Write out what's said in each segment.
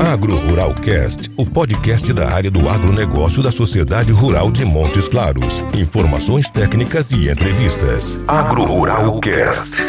Agro Rural Cast, o podcast da área do agronegócio da Sociedade Rural de Montes Claros. Informações técnicas e entrevistas. Agro Rural Cast.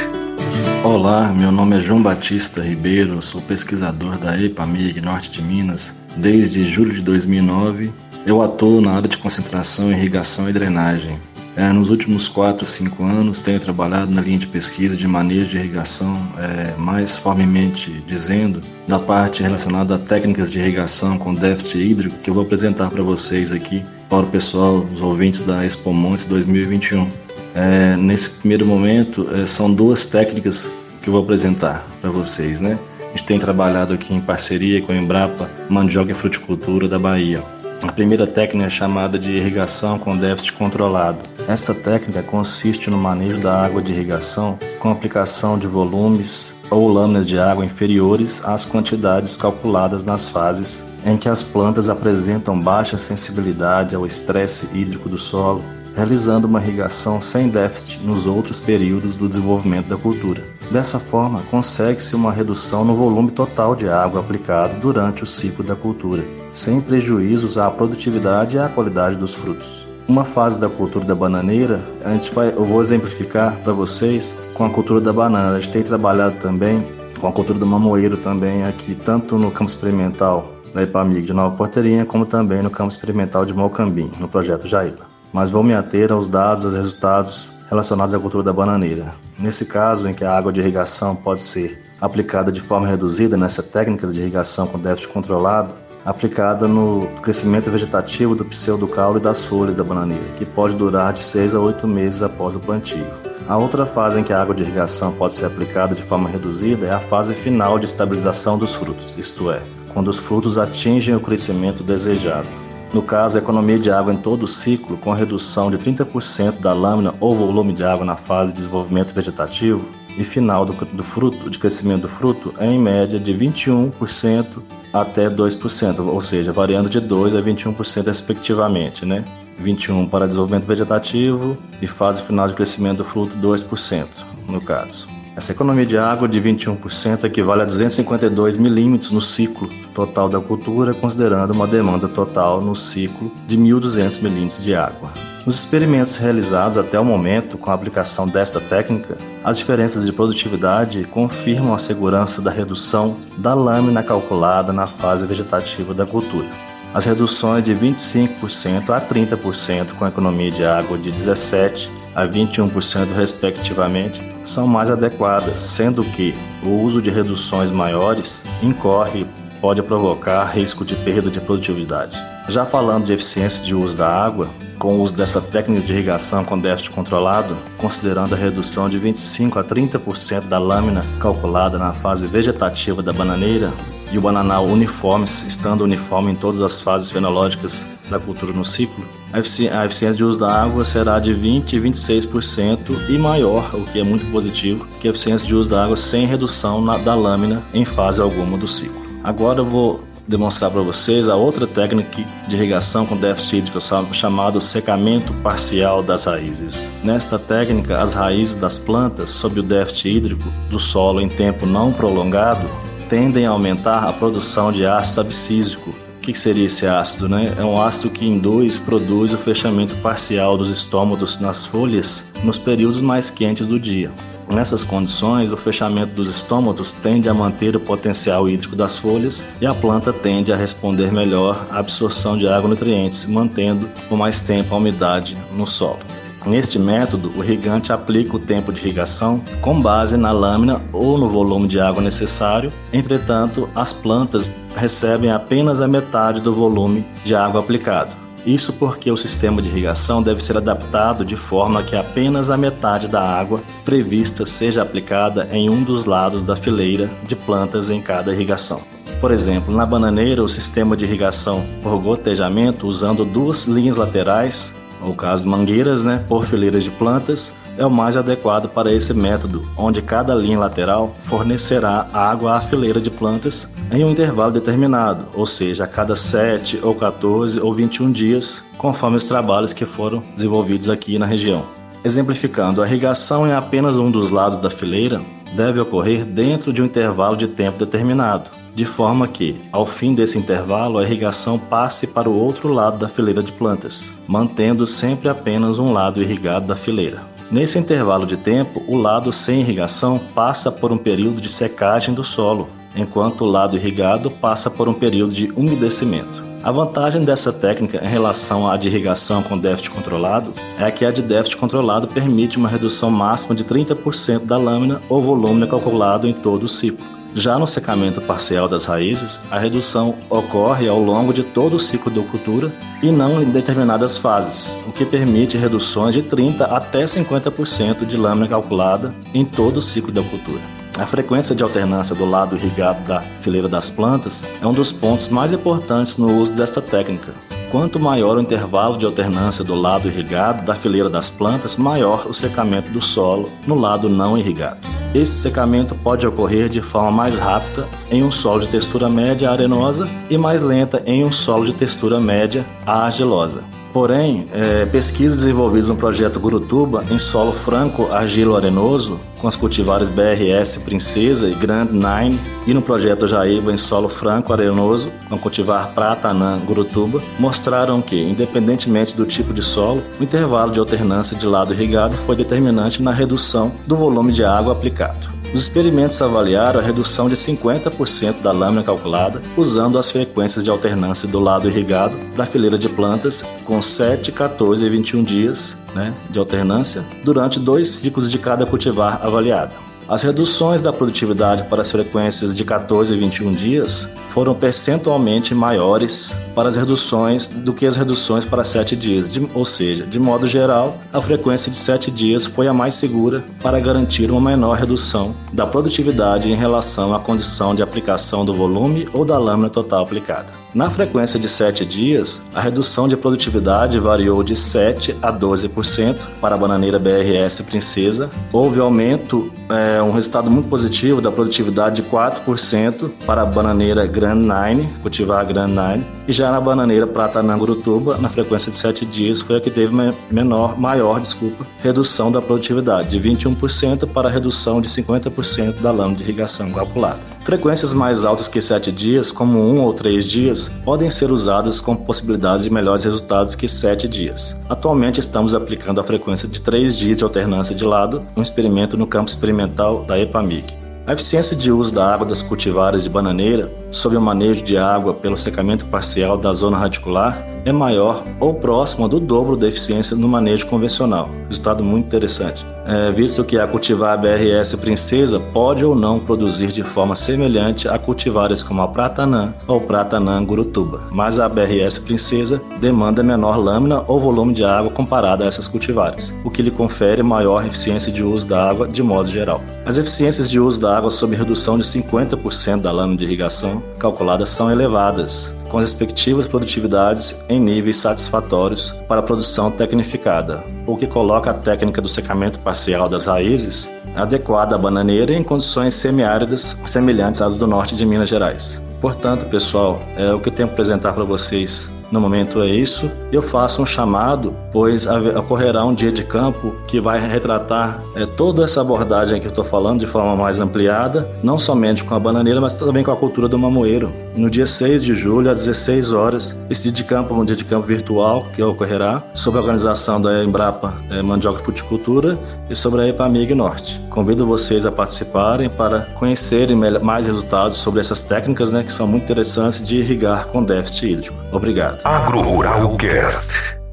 Olá, meu nome é João Batista Ribeiro, sou pesquisador da EPAMIG Norte de Minas. Desde julho de 2009, eu atuo na área de concentração, irrigação e drenagem. É, nos últimos 4, 5 anos tenho trabalhado na linha de pesquisa de manejo de irrigação, é, mais formalmente dizendo, da parte relacionada a técnicas de irrigação com déficit hídrico, que eu vou apresentar para vocês aqui, para o pessoal, os ouvintes da Expo Montes 2021. É, nesse primeiro momento, é, são duas técnicas que eu vou apresentar para vocês, né? A gente tem trabalhado aqui em parceria com a Embrapa Mandioca e Fruticultura da Bahia. A primeira técnica é chamada de irrigação com déficit controlado. Esta técnica consiste no manejo da água de irrigação com aplicação de volumes ou lâminas de água inferiores às quantidades calculadas nas fases em que as plantas apresentam baixa sensibilidade ao estresse hídrico do solo, realizando uma irrigação sem déficit nos outros períodos do desenvolvimento da cultura. Dessa forma, consegue-se uma redução no volume total de água aplicado durante o ciclo da cultura, sem prejuízos à produtividade e à qualidade dos frutos. Uma fase da cultura da bananeira, a gente vai, eu vou exemplificar para vocês com a cultura da banana. A gente tem trabalhado também com a cultura do mamoeiro também aqui, tanto no campo experimental da IPAMIG de Nova Porteirinha, como também no campo experimental de Malcambim, no projeto Jaila. Mas vou me ater aos dados, aos resultados relacionados à cultura da bananeira. Nesse caso, em que a água de irrigação pode ser aplicada de forma reduzida nessa técnica de irrigação com déficit controlado, aplicada no crescimento vegetativo do pseudocaule e das folhas da bananeira, que pode durar de 6 a 8 meses após o plantio. A outra fase em que a água de irrigação pode ser aplicada de forma reduzida é a fase final de estabilização dos frutos, isto é, quando os frutos atingem o crescimento desejado. No caso, a economia de água em todo o ciclo, com redução de 30% da lâmina ou volume de água na fase de desenvolvimento vegetativo e final do, do fruto, de crescimento do fruto, é em média de 21% até 2%, ou seja, variando de 2% a 21% respectivamente, né? 21% para desenvolvimento vegetativo e fase final de crescimento do fruto 2%, no caso. Essa economia de água de 21% equivale a 252 milímetros no ciclo total da cultura, considerando uma demanda total no ciclo de 1.200 milímetros de água. Nos experimentos realizados até o momento com a aplicação desta técnica, as diferenças de produtividade confirmam a segurança da redução da lâmina calculada na fase vegetativa da cultura. As reduções de 25% a 30% com a economia de água de 17% a 21% respectivamente são mais adequadas, sendo que o uso de reduções maiores incorre pode provocar risco de perda de produtividade. Já falando de eficiência de uso da água, com o uso dessa técnica de irrigação com déficit controlado, considerando a redução de 25 a 30% da lâmina calculada na fase vegetativa da bananeira e o bananal uniforme, estando uniforme em todas as fases fenológicas da cultura no ciclo, a eficiência de uso da água será de 20 a 26% e maior, o que é muito positivo, que a eficiência de uso da água sem redução na, da lâmina em fase alguma do ciclo. Agora eu vou demonstrar para vocês a outra técnica de irrigação com déficit hídrico chamado secamento parcial das raízes. Nesta técnica, as raízes das plantas, sob o déficit hídrico do solo em tempo não prolongado, tendem a aumentar a produção de ácido abscísico. O que seria esse ácido? Né? É um ácido que induz produz o fechamento parcial dos estômatos nas folhas nos períodos mais quentes do dia. Nessas condições, o fechamento dos estômatos tende a manter o potencial hídrico das folhas e a planta tende a responder melhor à absorção de água e nutrientes, mantendo por mais tempo a umidade no solo. Neste método, o irrigante aplica o tempo de irrigação com base na lâmina ou no volume de água necessário, entretanto, as plantas recebem apenas a metade do volume de água aplicado. Isso porque o sistema de irrigação deve ser adaptado de forma que apenas a metade da água prevista seja aplicada em um dos lados da fileira de plantas em cada irrigação. Por exemplo, na bananeira, o sistema de irrigação por gotejamento usando duas linhas laterais, ou caso mangueiras, né, por fileiras de plantas, é o mais adequado para esse método, onde cada linha lateral fornecerá água à fileira de plantas em um intervalo determinado, ou seja, a cada 7 ou 14 ou 21 dias, conforme os trabalhos que foram desenvolvidos aqui na região. Exemplificando, a irrigação em apenas um dos lados da fileira deve ocorrer dentro de um intervalo de tempo determinado. de forma que, ao fim desse intervalo, a irrigação passe para o outro lado da fileira de plantas, mantendo sempre apenas um lado irrigado da fileira. Nesse intervalo de tempo, o lado sem irrigação passa por um período de secagem do solo, enquanto o lado irrigado passa por um período de umedecimento. A vantagem dessa técnica em relação à de irrigação com déficit controlado é que a de déficit controlado permite uma redução máxima de 30% da lâmina ou volume calculado em todo o ciclo. Já no secamento parcial das raízes, a redução ocorre ao longo de todo o ciclo da cultura e não em determinadas fases, o que permite reduções de 30 até 50% de lâmina calculada em todo o ciclo da cultura. A frequência de alternância do lado irrigado da fileira das plantas é um dos pontos mais importantes no uso desta técnica. Quanto maior o intervalo de alternância do lado irrigado da fileira das plantas, maior o secamento do solo no lado não irrigado. Esse secamento pode ocorrer de forma mais rápida em um solo de textura média arenosa e mais lenta em um solo de textura média argilosa. Porém, é, pesquisas desenvolvidas no projeto Gurutuba em solo franco argilo-arenoso, com as cultivares BRS Princesa e Grand Nine, e no projeto Jaíba em solo franco arenoso, com cultivar Prata Anã Gurutuba, mostraram que, independentemente do tipo de solo, o intervalo de alternância de lado irrigado foi determinante na redução do volume de água aplicado. Os experimentos avaliaram a redução de 50% da lâmina calculada usando as frequências de alternância do lado irrigado da fileira de plantas com 7, 14 e 21 dias né, de alternância durante dois ciclos de cada cultivar avaliado. As reduções da produtividade para as frequências de 14 e 21 dias foram percentualmente maiores para as reduções do que as reduções para 7 dias, de, ou seja, de modo geral, a frequência de 7 dias foi a mais segura para garantir uma menor redução da produtividade em relação à condição de aplicação do volume ou da lâmina total aplicada. Na frequência de 7 dias, a redução de produtividade variou de 7 a 12% para a bananeira BRS Princesa. Houve aumento, é, um resultado muito positivo da produtividade de 4% para a bananeira Grand Nine, cultivar Grand Nine. E já na bananeira Prata Nangurutuba, na frequência de 7 dias, foi a que teve menor, maior desculpa, redução da produtividade, de 21% para a redução de 50% da lâmina de irrigação calculada. Frequências mais altas que 7 dias, como 1 ou 3 dias, podem ser usadas com possibilidades de melhores resultados que 7 dias. Atualmente estamos aplicando a frequência de 3 dias de alternância de lado, um experimento no campo experimental da EPAMIG. A eficiência de uso da água das cultivares de bananeira sob o manejo de água pelo secamento parcial da zona radicular é maior ou próximo do dobro da eficiência no manejo convencional. Resultado muito interessante. É, visto que a cultivar BRS Princesa pode ou não produzir de forma semelhante a cultivares como a Pratanã ou Pratanã Gurutuba, mas a BRS Princesa demanda menor lâmina ou volume de água comparada a essas cultivares, o que lhe confere maior eficiência de uso da água de modo geral. As eficiências de uso da água sob redução de 50% da lâmina de irrigação calculadas são elevadas, com respectivas produtividades em níveis satisfatórios para a produção tecnificada, o que coloca a técnica do secamento parcial das raízes adequada à bananeira em condições semiáridas semelhantes às do norte de Minas Gerais. Portanto, pessoal, é o que eu tenho para apresentar para vocês no momento é isso. Eu faço um chamado, pois ocorrerá um dia de campo que vai retratar é, toda essa abordagem que eu estou falando de forma mais ampliada, não somente com a bananeira, mas também com a cultura do mamoeiro. No dia 6 de julho, às 16 horas, esse dia de campo é um dia de campo virtual que ocorrerá sob a organização da Embrapa é, Mandioca Fruticultura e sobre a EPAMIG Norte. Convido vocês a participarem para conhecerem mais resultados sobre essas técnicas né, que são muito interessantes de irrigar com déficit hídrico. Obrigado. Agro Rural Cast.